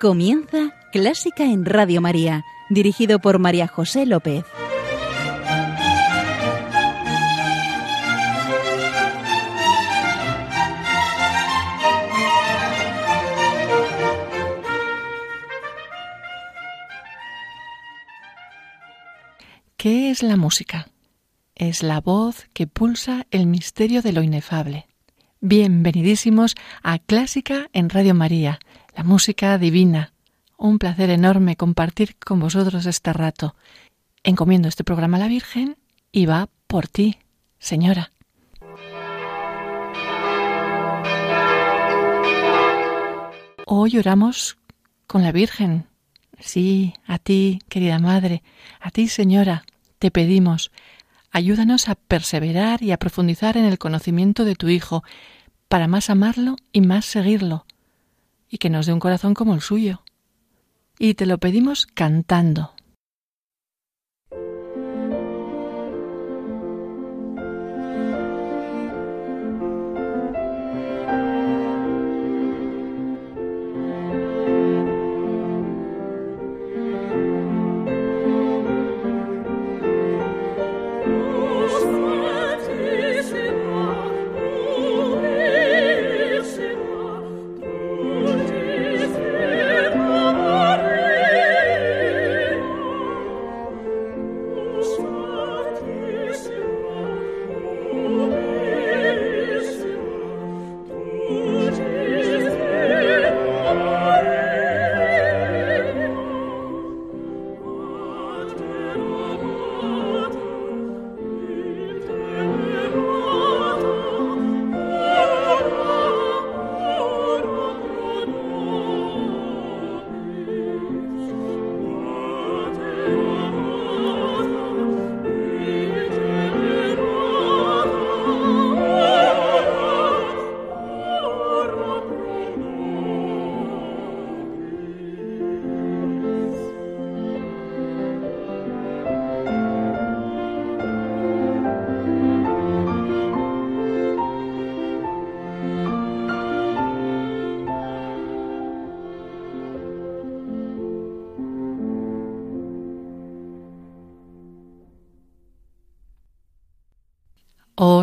Comienza Clásica en Radio María, dirigido por María José López. ¿Qué es la música? Es la voz que pulsa el misterio de lo inefable. Bienvenidísimos a Clásica en Radio María, la música divina. Un placer enorme compartir con vosotros este rato. Encomiendo este programa a la Virgen y va por ti, señora. Hoy oramos con la Virgen. Sí, a ti, querida Madre, a ti, Señora, te pedimos, ayúdanos a perseverar y a profundizar en el conocimiento de tu Hijo, para más amarlo y más seguirlo, y que nos dé un corazón como el suyo. Y te lo pedimos cantando.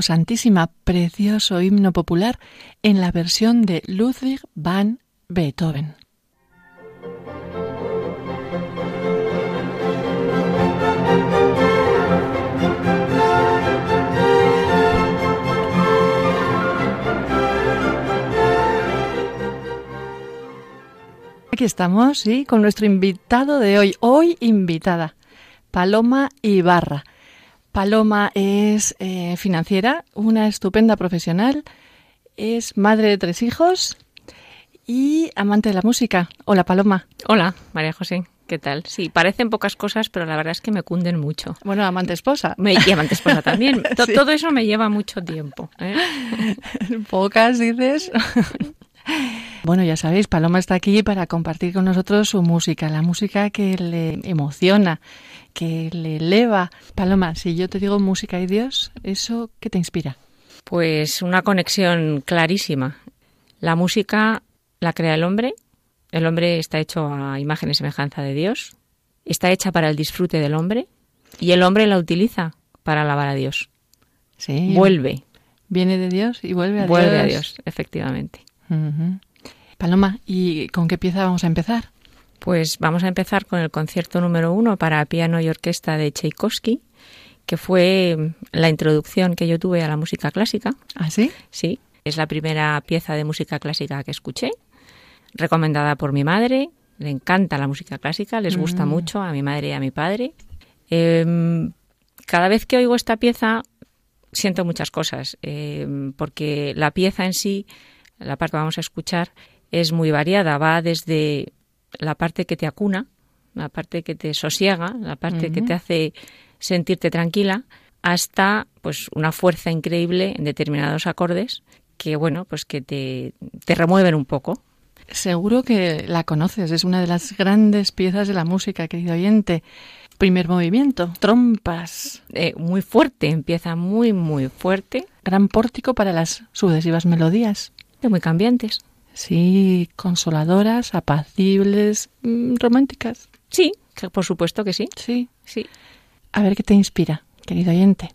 Santísima, precioso himno popular en la versión de Ludwig van Beethoven. Aquí estamos, sí, con nuestro invitado de hoy, hoy invitada, Paloma Ibarra. Paloma es eh, financiera, una estupenda profesional, es madre de tres hijos y amante de la música. Hola Paloma. Hola María José. ¿Qué tal? Sí, parecen pocas cosas, pero la verdad es que me cunden mucho. Bueno, amante esposa. Me, y amante esposa también. Todo eso me lleva mucho tiempo. ¿eh? Pocas, dices. Bueno, ya sabéis, Paloma está aquí para compartir con nosotros su música, la música que le emociona, que le eleva. Paloma, si yo te digo música y Dios, ¿eso qué te inspira? Pues una conexión clarísima. La música la crea el hombre, el hombre está hecho a imagen y semejanza de Dios, está hecha para el disfrute del hombre y el hombre la utiliza para alabar a Dios. Sí. Vuelve. Viene de Dios y vuelve a Dios. Vuelve a Dios, efectivamente. Paloma, ¿y con qué pieza vamos a empezar? Pues vamos a empezar con el concierto número uno para piano y orquesta de Tchaikovsky, que fue la introducción que yo tuve a la música clásica. ¿Ah, sí? Sí, es la primera pieza de música clásica que escuché, recomendada por mi madre. Le encanta la música clásica, les gusta Mm. mucho a mi madre y a mi padre. Em, cada vez que oigo esta pieza siento muchas cosas, em, porque la pieza en sí, la parte que vamos a escuchar, es muy variada. Va desde la parte que te acuna, la parte que te sosiega, la parte que te hace sentirte tranquila, hasta pues una fuerza increíble en determinados acordes que bueno, pues que te, te remueven un poco. Seguro que la conoces, es una de las grandes piezas de la música, querido oyente. Primer movimiento, trompas, Eh, muy fuerte, empieza muy muy fuerte, gran pórtico para las sucesivas melodías. de muy cambiantes. Sí, consoladoras, apacibles, mm, románticas. Sí, por supuesto que sí. Sí. Sí. A ver qué te inspira, querido oyente.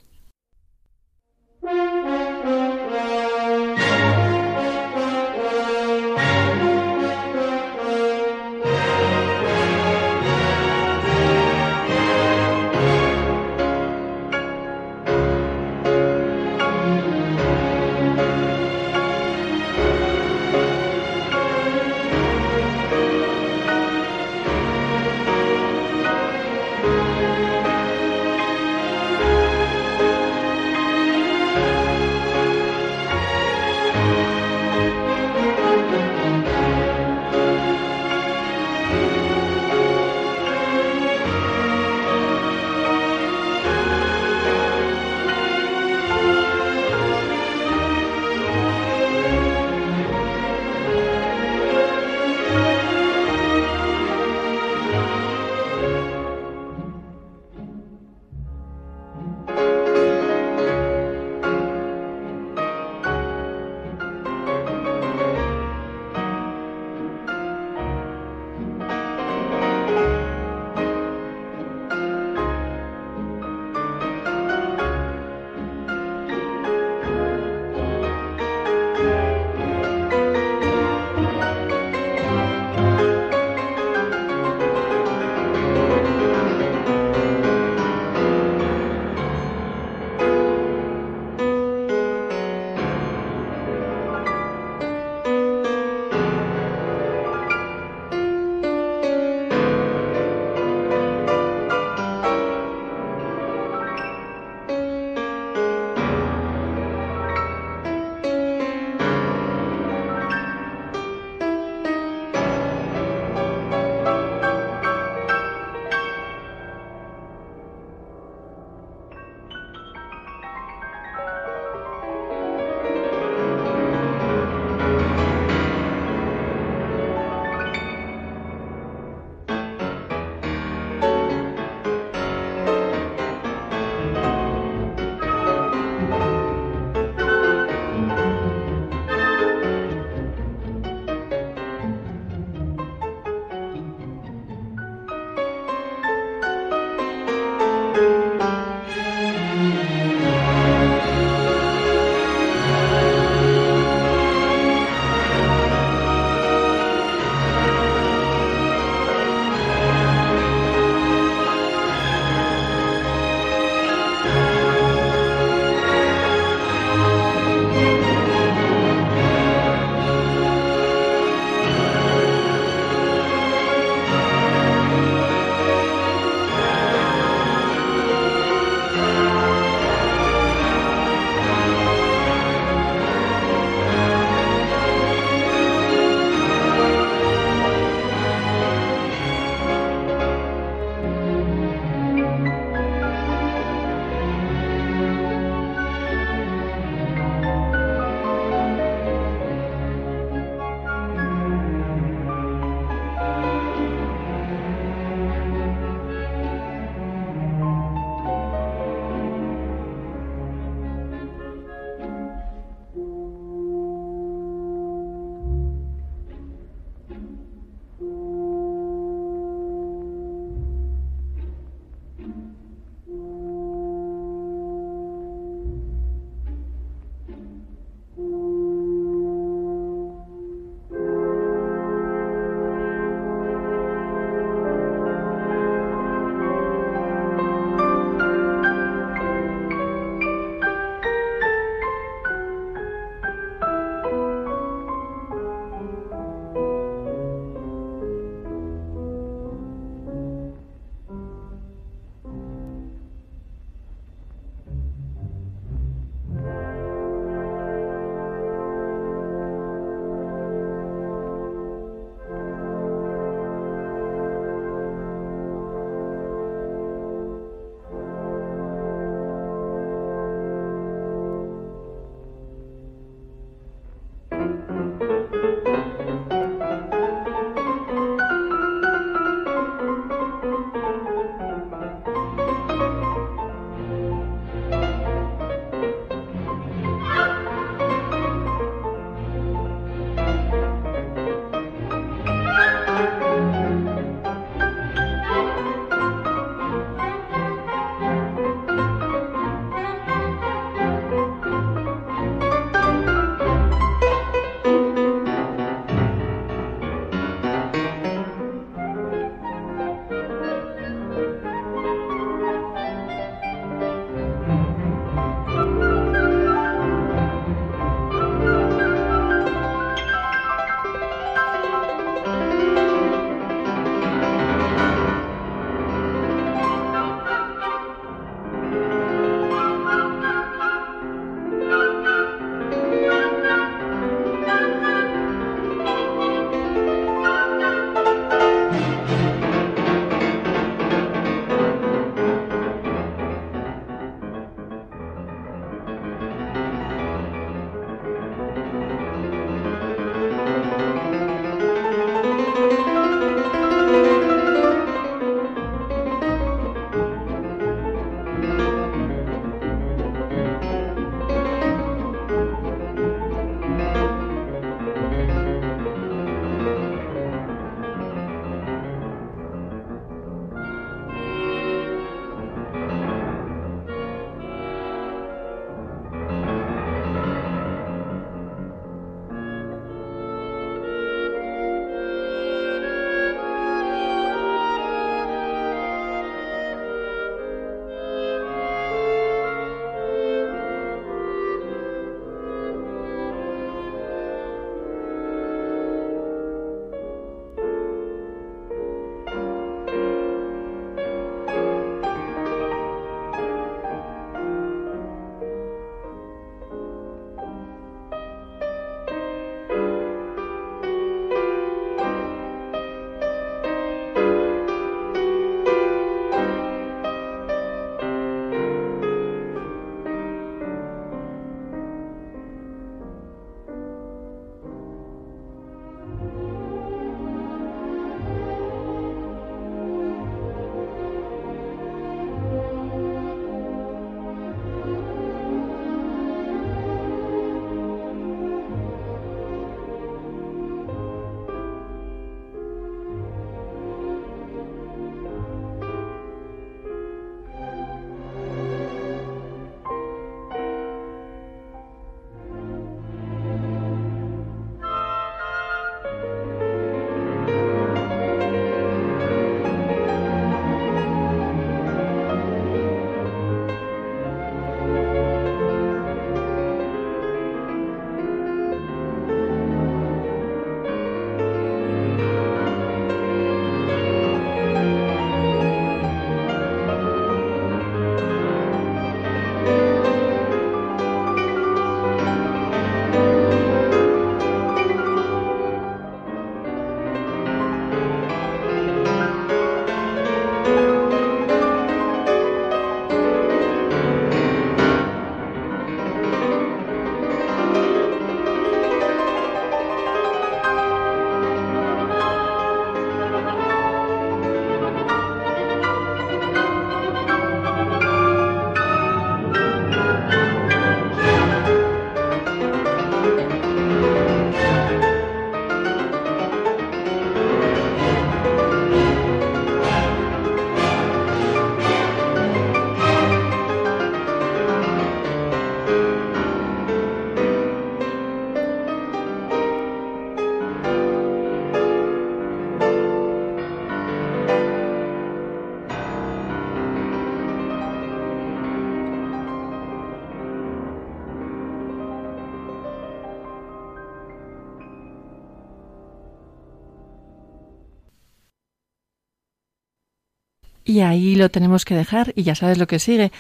Y ahí lo tenemos que dejar y ya sabes lo que sigue.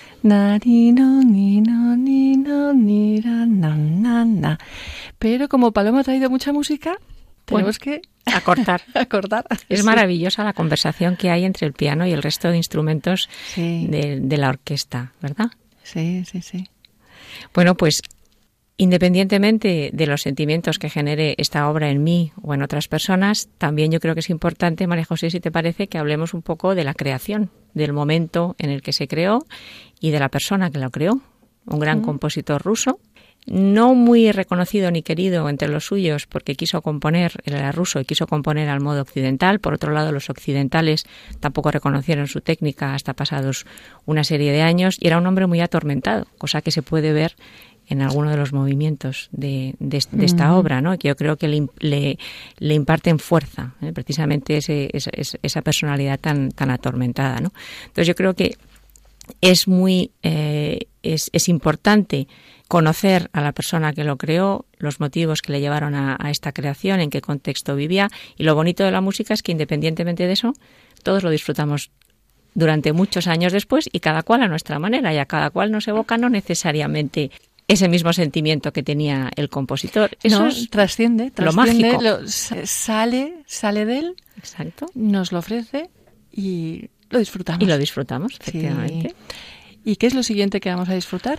Pero como Paloma ha traído mucha música, tenemos que acortar. acortar. Es Sí. maravillosa la conversación que hay entre el piano y el resto de instrumentos Sí. de, de la orquesta, ¿verdad? Sí, sí, sí. Bueno, pues independientemente de los sentimientos que genere esta obra en mí o en otras personas, también yo creo que es importante, María José, si te parece, que hablemos un poco de la creación, del momento en el que se creó y de la persona que lo creó, un gran compositor ruso, no muy reconocido ni querido entre los suyos porque quiso componer, él era ruso y quiso componer al modo occidental. Por otro lado, los occidentales tampoco reconocieron su técnica hasta pasados una serie de años y era un hombre muy atormentado, cosa que se puede ver en alguno de los movimientos de, de- de esta obra, ¿no? que yo creo que le, le, le imparten fuerza, ¿eh? precisamente ese- esa personalidad tan, tan atormentada. ¿no? Entonces yo creo que es muy eh, es, es importante conocer a la persona que lo creó, los motivos que le llevaron a, a esta creación, en qué contexto vivía y lo bonito de la música es que independientemente de eso todos lo disfrutamos durante muchos años después y cada cual a nuestra manera y a cada cual nos evoca no necesariamente ese mismo sentimiento que tenía el compositor. Eso No, es trasciende, lo trasciende, mágico. lo- sa- sale, sale de él, exacto nos lo ofrece y lo disfrutamos. y lo disfrutamos Sí. efectivamente. ¿Y qué es lo siguiente que vamos a disfrutar?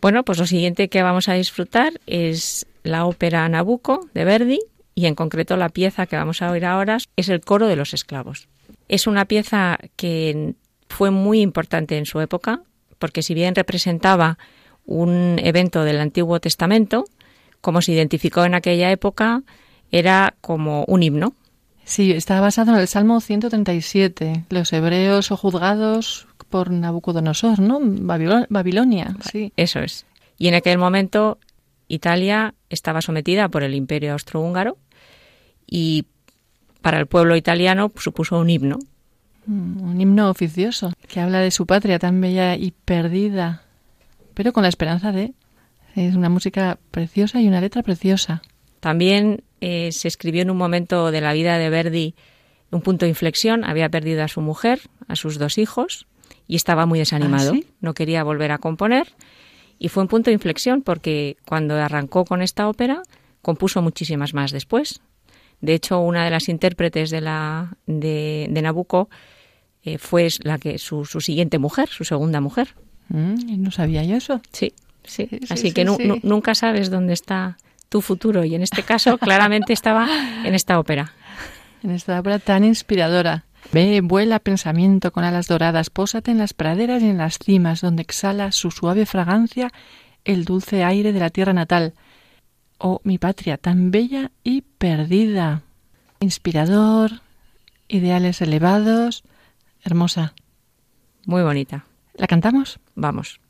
Bueno, pues lo siguiente que vamos a disfrutar es la ópera Nabucco de Verdi y en concreto la pieza que vamos a oír ahora es el coro de los esclavos. Es una pieza que fue muy importante en su época porque si bien representaba un evento del Antiguo Testamento, como se identificó en aquella época, era como un himno. Sí, está basado en el Salmo 137, los hebreos o juzgados por Nabucodonosor, ¿no? Babilo- Babilonia, sí. Eso es. Y en aquel momento Italia estaba sometida por el Imperio Austrohúngaro y para el pueblo italiano supuso un himno. Mm, Un himno oficioso que habla de su patria tan bella y perdida, pero con la esperanza de... Es una música preciosa y una letra preciosa. También eh, se escribió en un momento de la vida de Verdi un punto de inflexión. Había perdido a su mujer, a sus dos hijos y estaba muy desanimado. ¿Ah, sí? No quería volver a componer y fue un punto de inflexión porque cuando arrancó con esta ópera compuso muchísimas más después. De hecho, una de las intérpretes de la de, de Nabucco eh, fue la que su, su siguiente mujer, su segunda mujer. Mm, no sabía yo eso. Sí, sí. Sí, sí, Así sí, que nu- sí. nu- nunca sabes dónde está tu futuro y en este caso claramente estaba en esta ópera. En esta obra tan inspiradora. Ve, vuela pensamiento con alas doradas, pósate en las praderas y en las cimas, donde exhala su suave fragancia el dulce aire de la tierra natal. Oh, mi patria, tan bella y perdida. Inspirador, ideales elevados, hermosa. Muy bonita. ¿La cantamos? Vamos.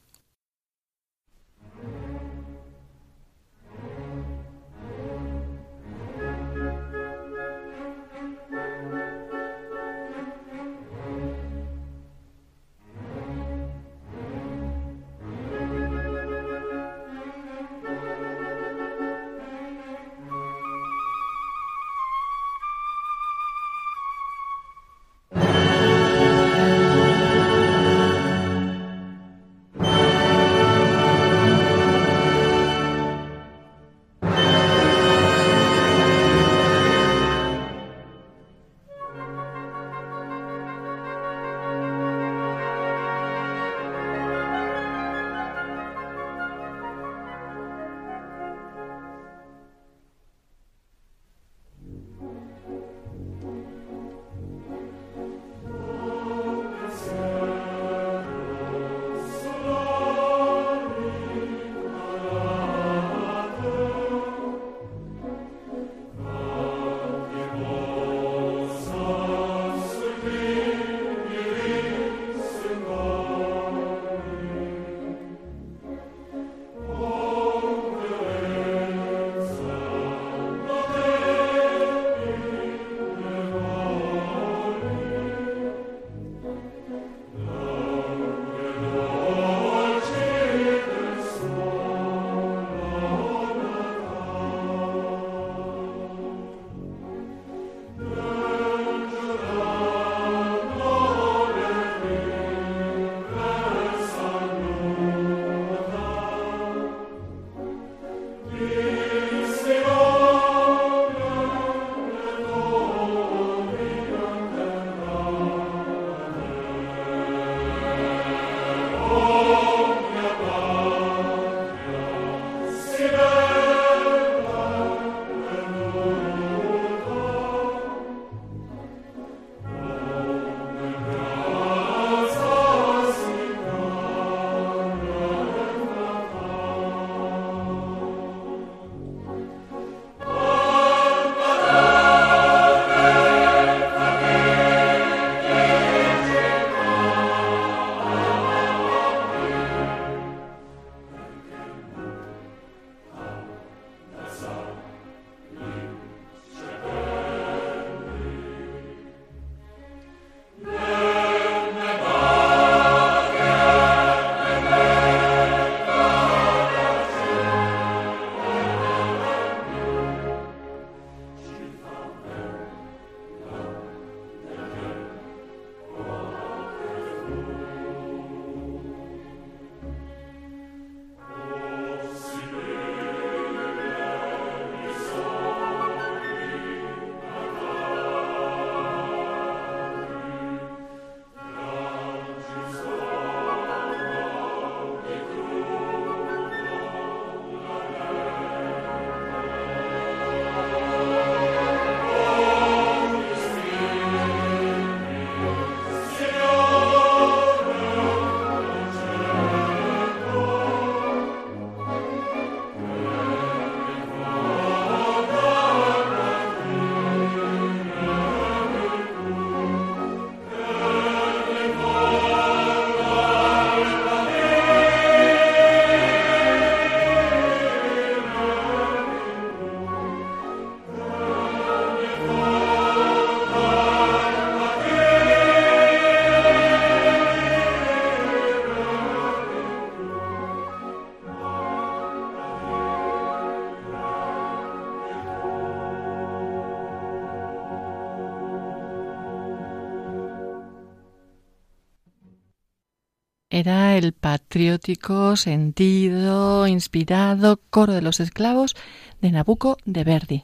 El patriótico, sentido, inspirado coro de los esclavos de Nabucco de Verdi.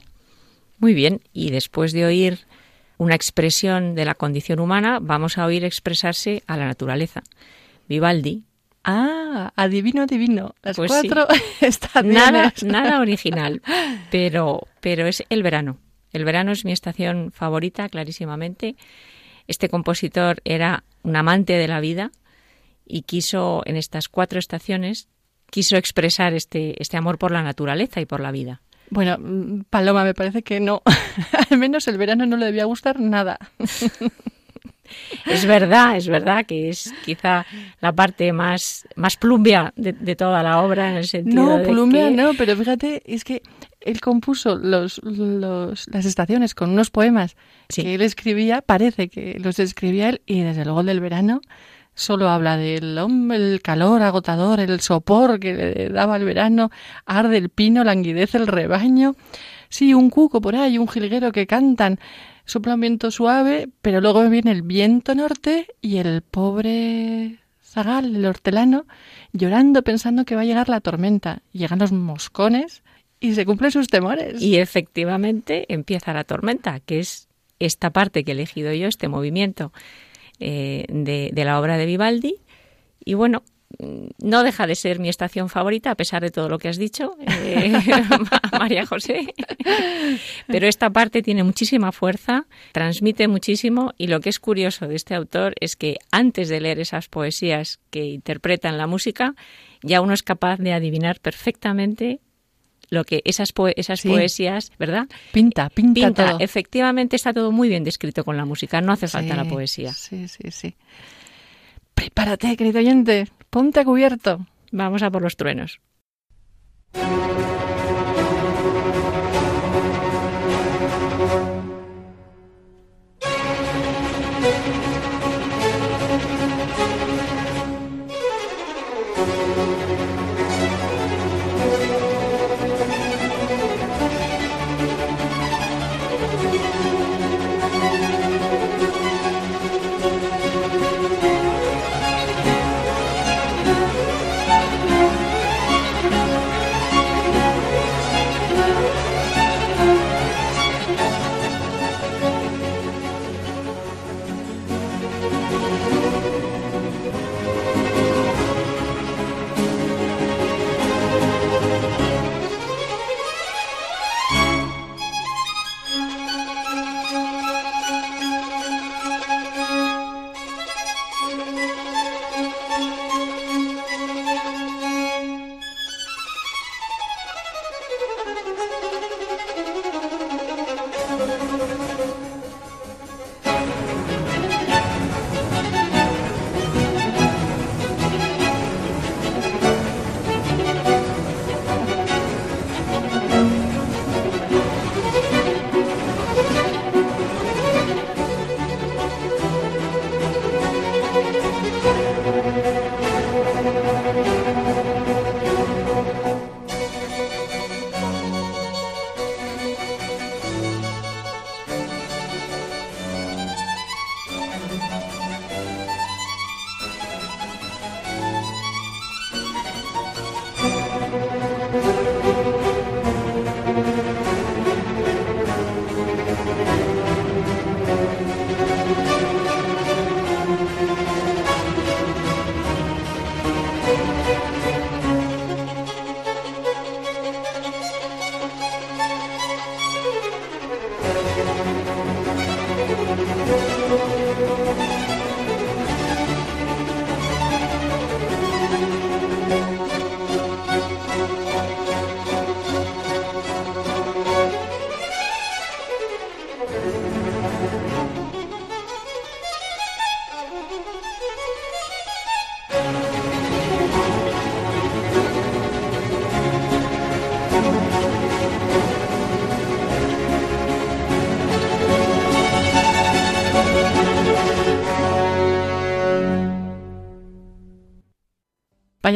Muy bien, y después de oír una expresión de la condición humana, vamos a oír expresarse a la naturaleza. Vivaldi. Ah, adivino, adivino. Las Pues cuatro Nada, estaciones. nada original, pero, pero es el verano. El verano es mi estación favorita, clarísimamente. Este compositor era un amante de la vida y quiso, en estas cuatro estaciones, quiso expresar este, este amor por la naturaleza y por la vida. Bueno, mm, Paloma, me parece que no. Al menos el verano no le debía gustar nada. Es verdad, es verdad que es quizá la parte más, más plumbia de, de toda la obra en el sentido No, que- no, pero fíjate, es que él compuso los, los, las estaciones con unos poemas Sí. que él escribía, parece que los escribía él, y desde luego el del verano solo habla del hombre, el calor agotador, el sopor que le daba el verano, arde el pino, languidece el rebaño. Sí, un cuco por ahí, un jilguero que cantan, sopla un viento suave, pero luego viene el viento norte y el pobre zagal, el hortelano, llorando pensando que va a llegar la tormenta. Llegan los moscones y se cumplen sus temores. Y efectivamente empieza la tormenta, que es esta parte que he elegido yo, este movimiento eh, de, la obra de Vivaldi. Y bueno, no deja de ser mi estación favorita, a pesar de todo lo que has dicho, eh, María José. Pero esta parte tiene muchísima fuerza, transmite muchísimo y lo que es curioso de este autor es que antes de leer esas poesías que interpretan la música, ya uno es capaz de adivinar perfectamente lo que esas, esas Sí. poesías, ¿verdad? Pinta, pinta, Pinta, todo. efectivamente está todo muy bien descrito con la música, no hace falta la poesía. Sí, sí, sí. Prepárate, querido oyente. Ponte a cubierto. Vamos a por los truenos.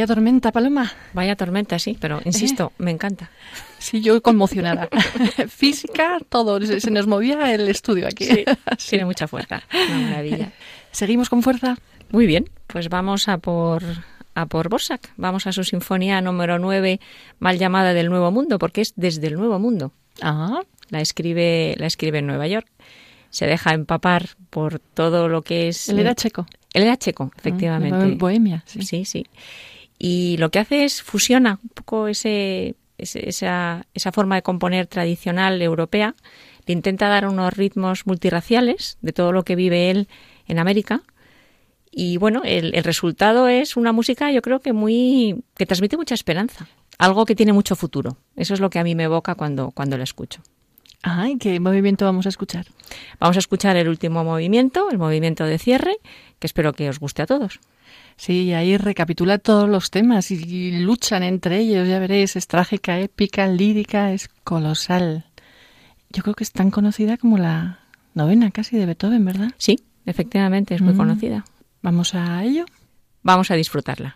Vaya tormenta, Paloma. Vaya tormenta, sí, pero insisto, me encanta. Sí, yo conmocionada. Física, todo. Se, se nos movía el estudio aquí. Sí, tiene mucha fuerza. Una maravilla. Seguimos con fuerza. Muy bien, pues vamos a por a por Borsak, vamos a su sinfonía número 9, mal llamada del Nuevo Mundo, porque es desde el Nuevo Mundo. Ah, La escribe la escribe en Nueva York. Se deja empapar por todo lo que es él era checo. Él era checo, efectivamente. Ah, Bohemia, sí. Sí, sí. Y lo que hace es fusiona un poco ese, ese- esa, esa forma de componer tradicional europea. Le intenta dar unos ritmos multirraciales de todo lo que vive él en América. Y bueno, el, el resultado es una música, yo creo que muy. que transmite mucha esperanza. Algo que tiene mucho futuro. Eso es lo que a mí me evoca cuando, cuando la escucho. Ay, ¿qué movimiento vamos a escuchar? Vamos a escuchar el último movimiento, el movimiento de cierre, que espero que os guste a todos. Sí, ahí recapitula todos los temas y, y luchan entre ellos, ya veréis, es trágica, épica, lírica, es colosal. Yo creo que es tan conocida como la novena casi de Beethoven, ¿verdad? Sí, efectivamente, es muy Mm. conocida. Vamos a ello. Vamos a disfrutarla.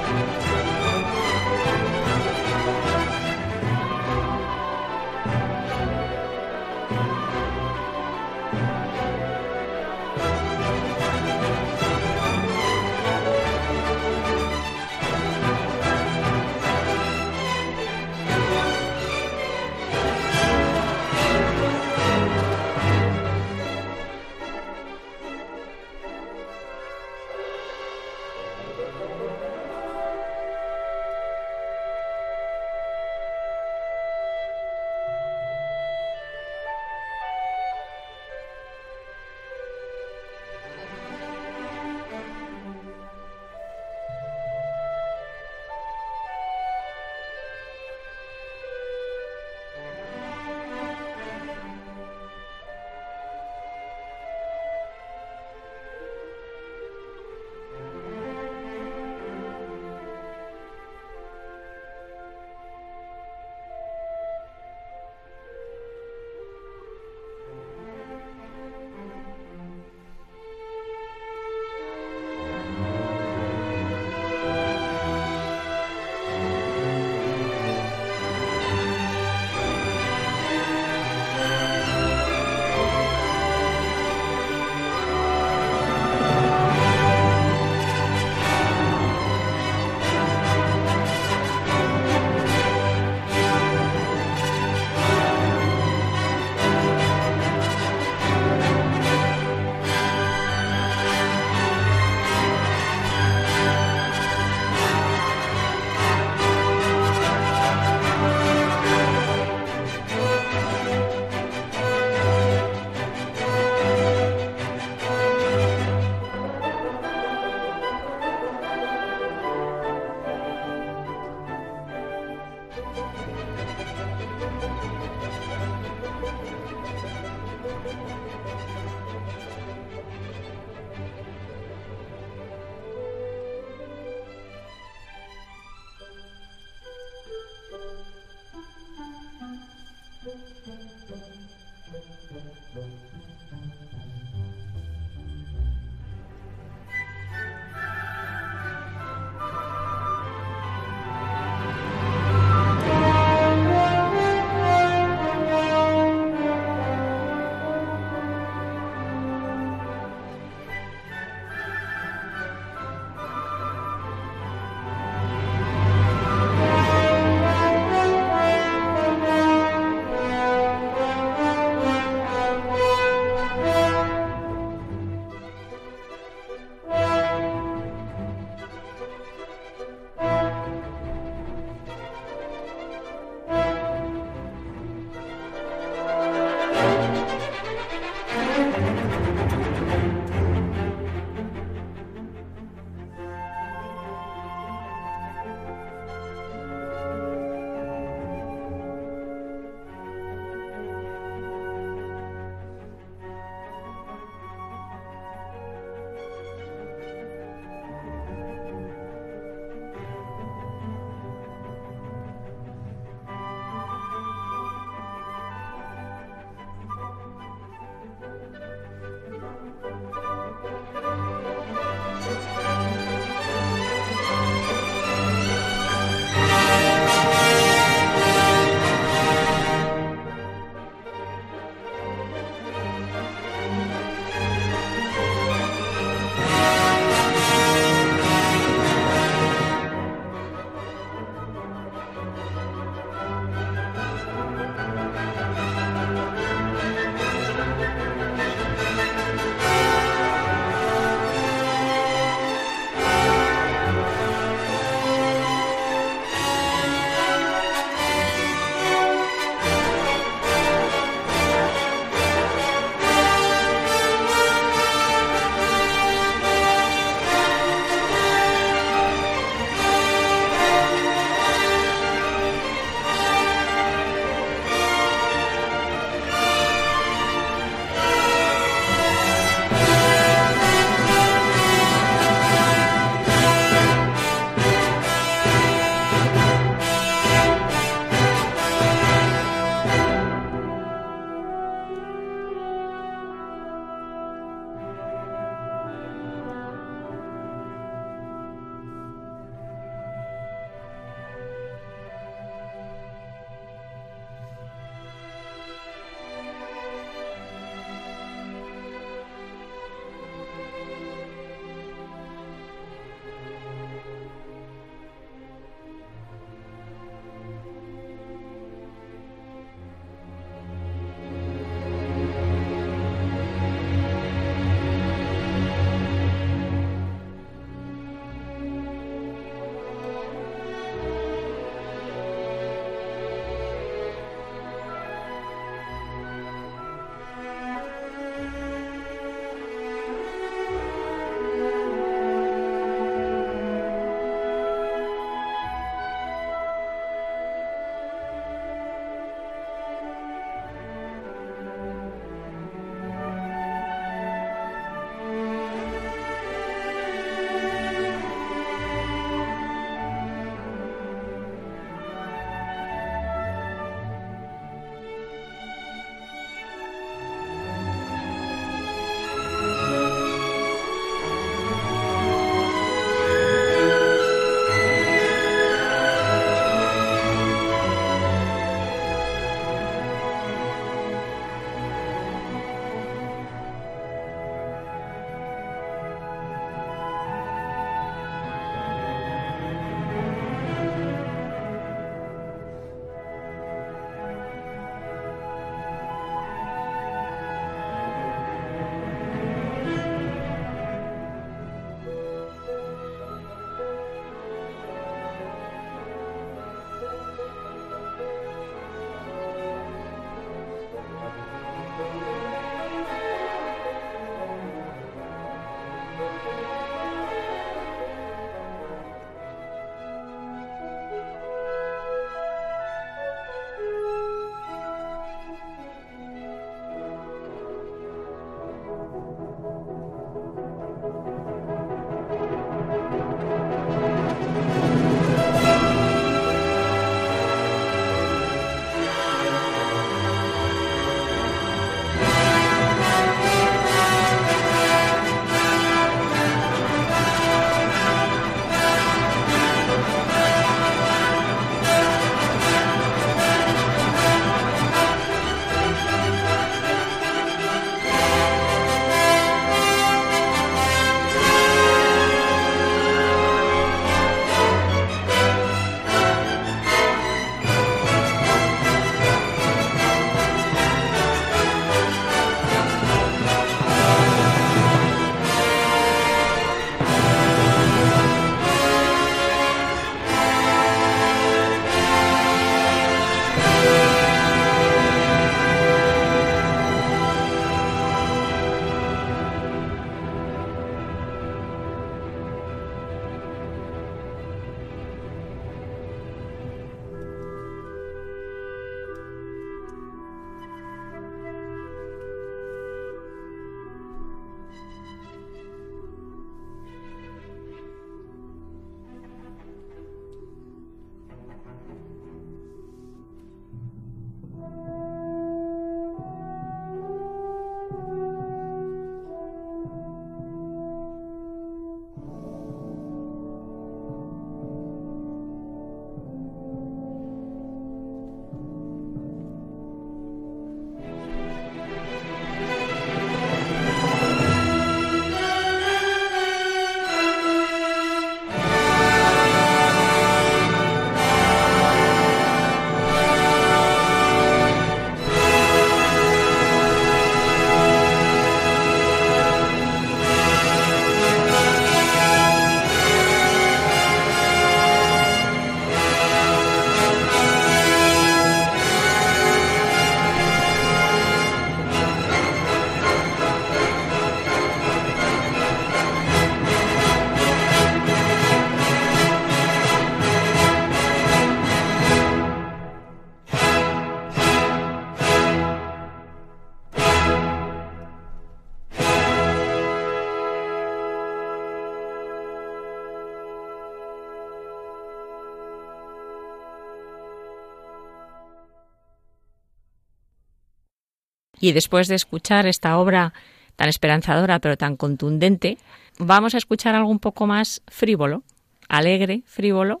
Y después de escuchar esta obra tan esperanzadora pero tan contundente, vamos a escuchar algo un poco más frívolo, alegre, frívolo,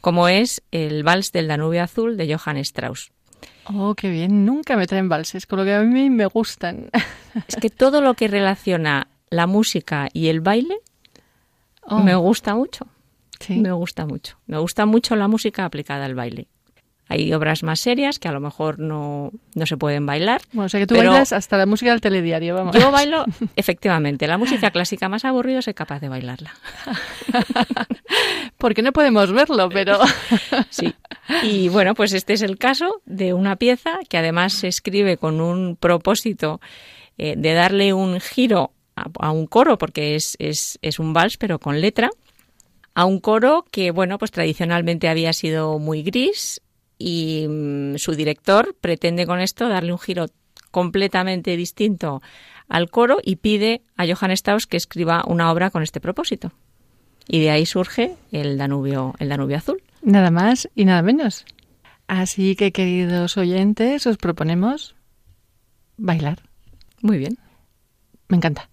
como es el Vals del Danubio Azul de Johann Strauss. Oh, qué bien. Nunca me traen valses, con lo que a mí me gustan. Es que todo lo que relaciona la música y el baile Oh, me gusta mucho. sí. Me gusta mucho. Me gusta mucho la música aplicada al baile. Hay obras más serias que a lo mejor no, no se pueden bailar. Bueno, o sea que tú bailas hasta la música del telediario, vamos. Yo bailo, efectivamente, la música clásica más aburrida soy capaz de bailarla. Porque no podemos verlo, pero... Sí. Y bueno, pues este es el caso de una pieza que además se escribe con un propósito eh, de darle un giro a, a un coro, porque es, es, es un vals, pero con letra, a un coro que, bueno, pues tradicionalmente había sido muy gris y mm, su director pretende con esto darle un giro completamente distinto al coro y pide a Johann Strauss que escriba una obra con este propósito. Y de ahí surge el Danubio, el Danubio Azul. Nada más y nada menos. Así que, queridos oyentes, os proponemos bailar. Muy bien. Me encanta.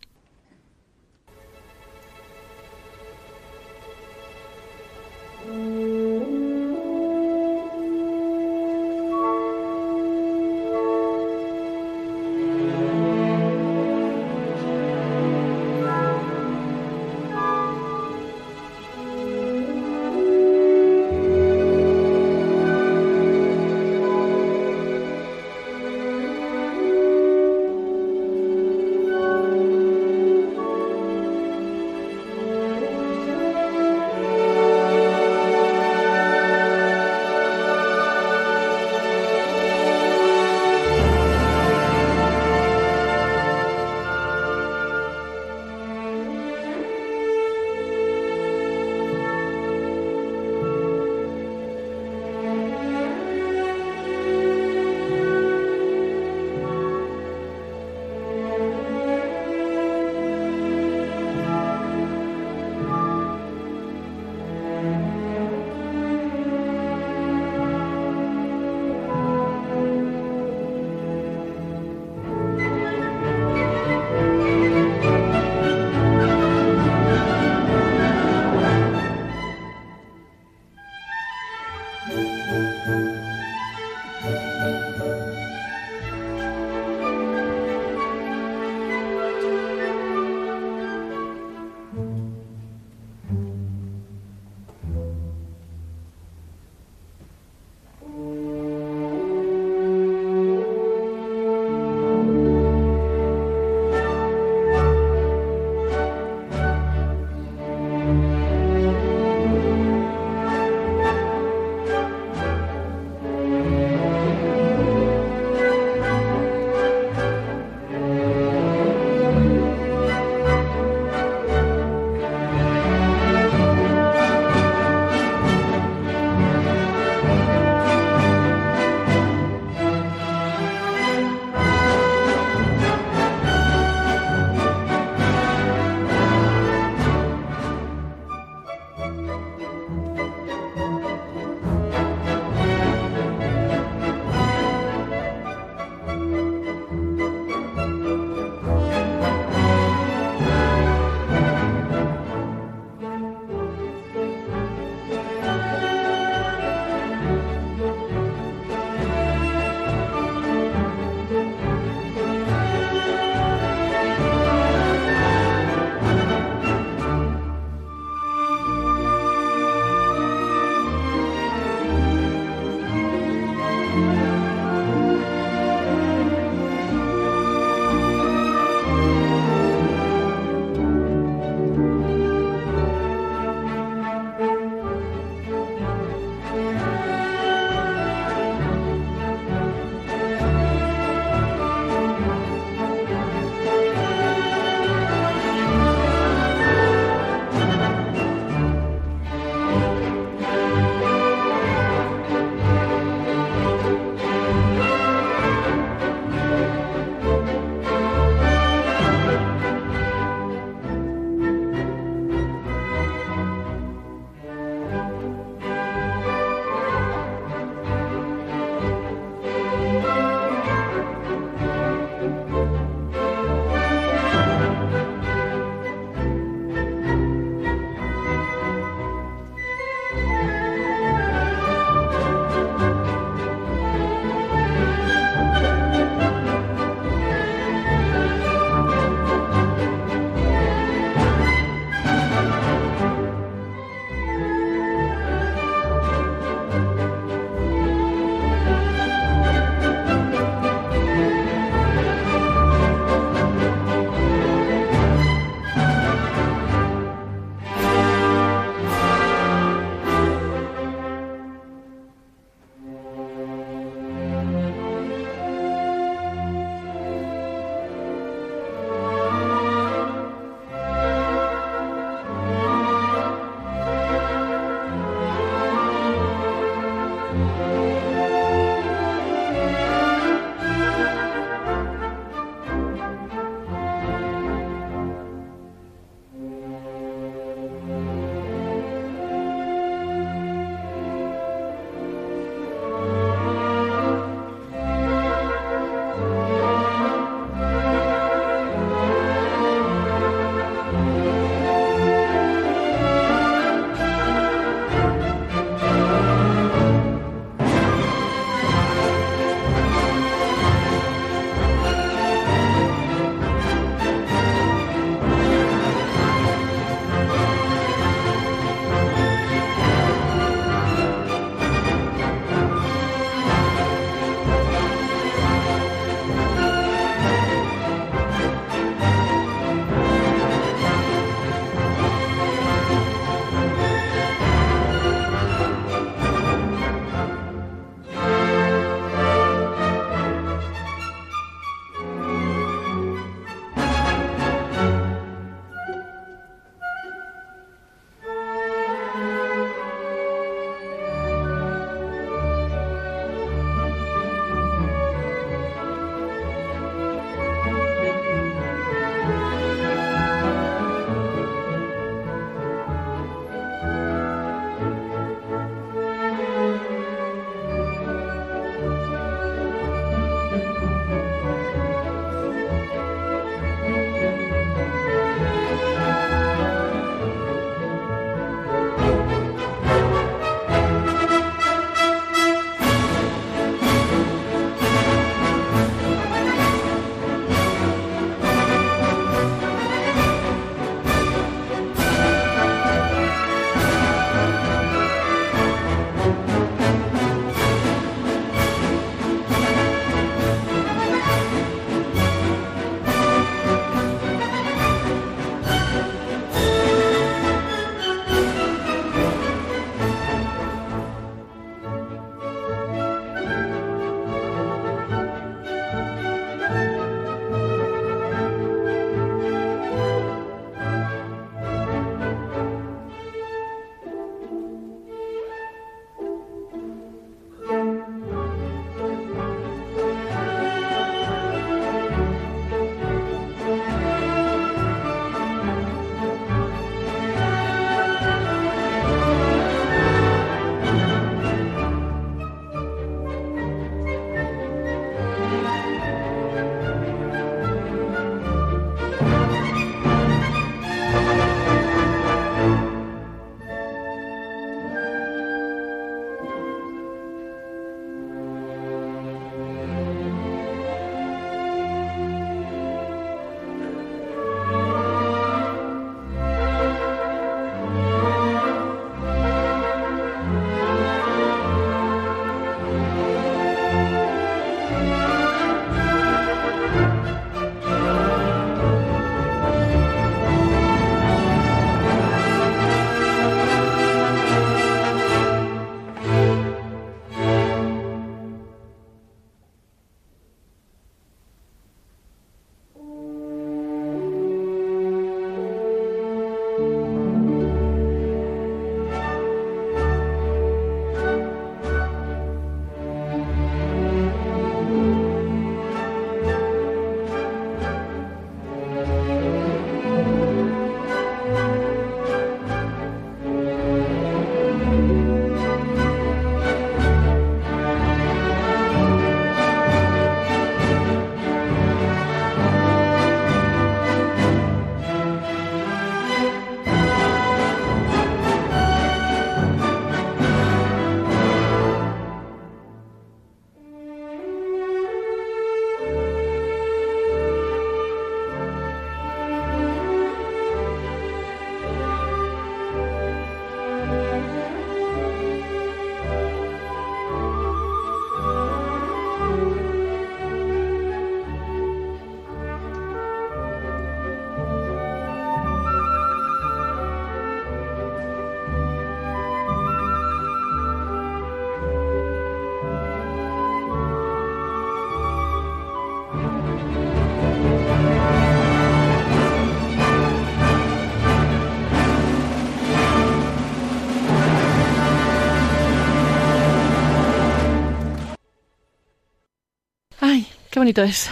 Bonito es.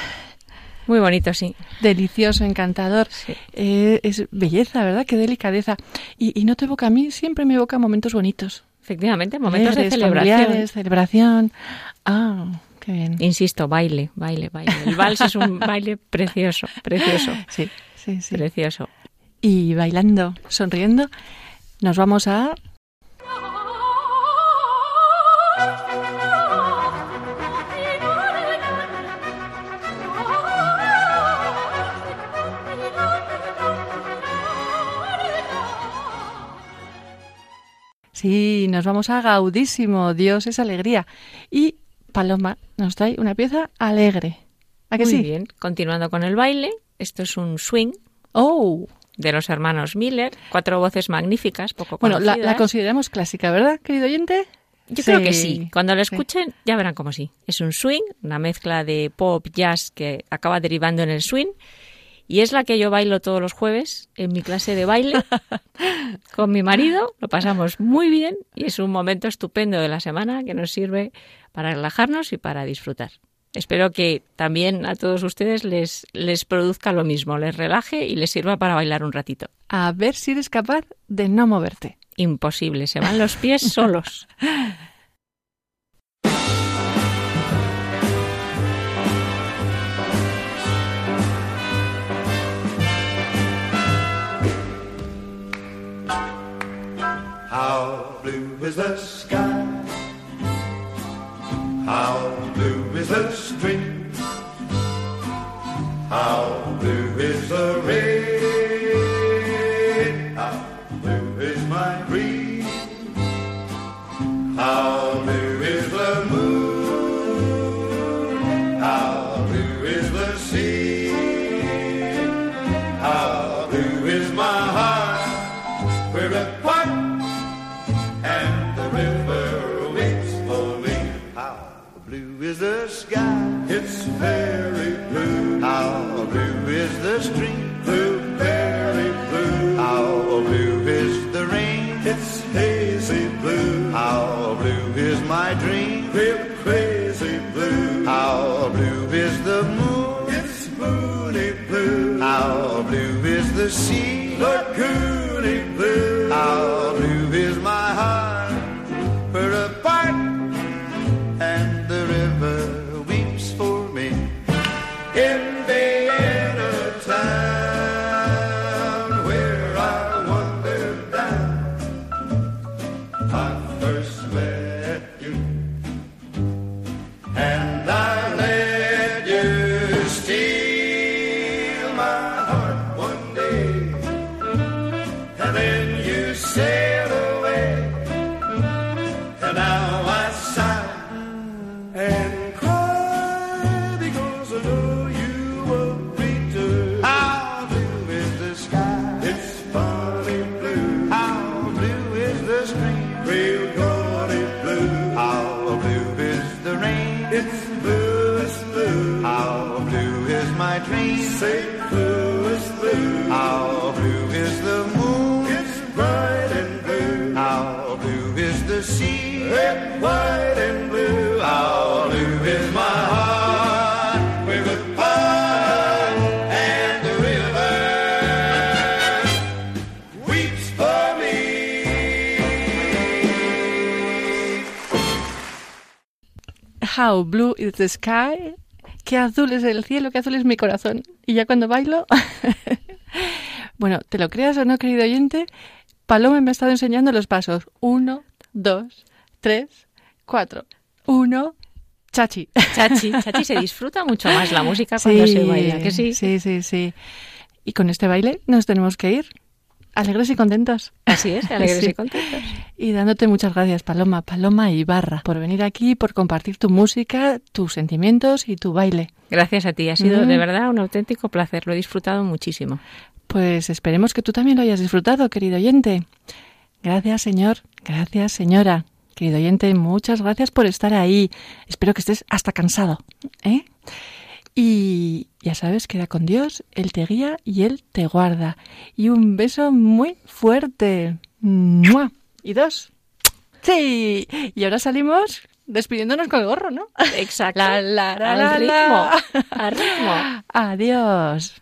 Muy bonito, sí. Delicioso, encantador. Eh, es belleza, ¿verdad? Qué delicadeza. Y, no te evoca a mí, siempre me evoca momentos bonitos. Efectivamente, momentos de celebración. celebración. Ah, qué bien. Insisto, baile, baile, baile. El vals es un baile precioso, precioso. Sí, sí, sí. Precioso. Y bailando, sonriendo, nos vamos a Sí, nos vamos a gaudísimo, Dios es alegría. Y Paloma nos trae una pieza alegre. ¿A que Muy bien, continuando con el baile, esto es un swing. Oh, de los hermanos Miller, cuatro voces magníficas, poco Bueno, la, consideramos clásica, ¿verdad, querido oyente? Yo creo que sí. Cuando la escuchen ya verán cómo sí. Es un swing, una mezcla de pop, jazz que acaba derivando en el swing y es la que yo bailo todos los jueves en mi clase de baile con mi marido. Lo pasamos muy bien y es un momento estupendo de la semana que nos sirve para relajarnos y para disfrutar. Espero que también a todos ustedes les, les produzca lo mismo, les relaje y les sirva para bailar un ratito. A ver si eres capaz de no moverte. Imposible, se van los pies solos. is the sky? How blue is the stream? How blue is the rain? Is the stream? Blue, very blue. How blue is the rain? It's hazy blue. How blue is my dream? Real crazy blue. How blue is the moon? It's moony blue. How blue is the sea? Lagoony blue. How How blue is the sky. Qué azul es el cielo, qué azul es mi corazón. Y ya cuando bailo... bueno, te lo creas o no, querido oyente, Paloma me ha estado enseñando los pasos. Uno, dos, tres, cuatro. Uno, chachi. Chachi, chachi, se disfruta mucho más la música cuando se baila, que sí. Sí, sí, sí. Y con este baile nos tenemos que ir. Alegres y contentos. Así es, alegres Sí. y contentos. Y dándote muchas gracias, Paloma, Paloma Ibarra, por venir aquí, por compartir tu música, tus sentimientos y tu baile. Gracias a ti, ha sido Mm. de verdad un auténtico placer, lo he disfrutado muchísimo. Pues esperemos que tú también lo hayas disfrutado, querido oyente. Gracias, señor. Gracias, señora. Querido oyente, muchas gracias por estar ahí. Espero que estés hasta cansado. ¿eh? Y ya sabes, queda con Dios, Él te guía y Él te guarda. Y un beso muy fuerte. ¡Mua! Y dos. Sí. Y ahora salimos despidiéndonos con el gorro, ¿no? Exacto. La, la, la, la, al ritmo. Al ritmo. Adiós.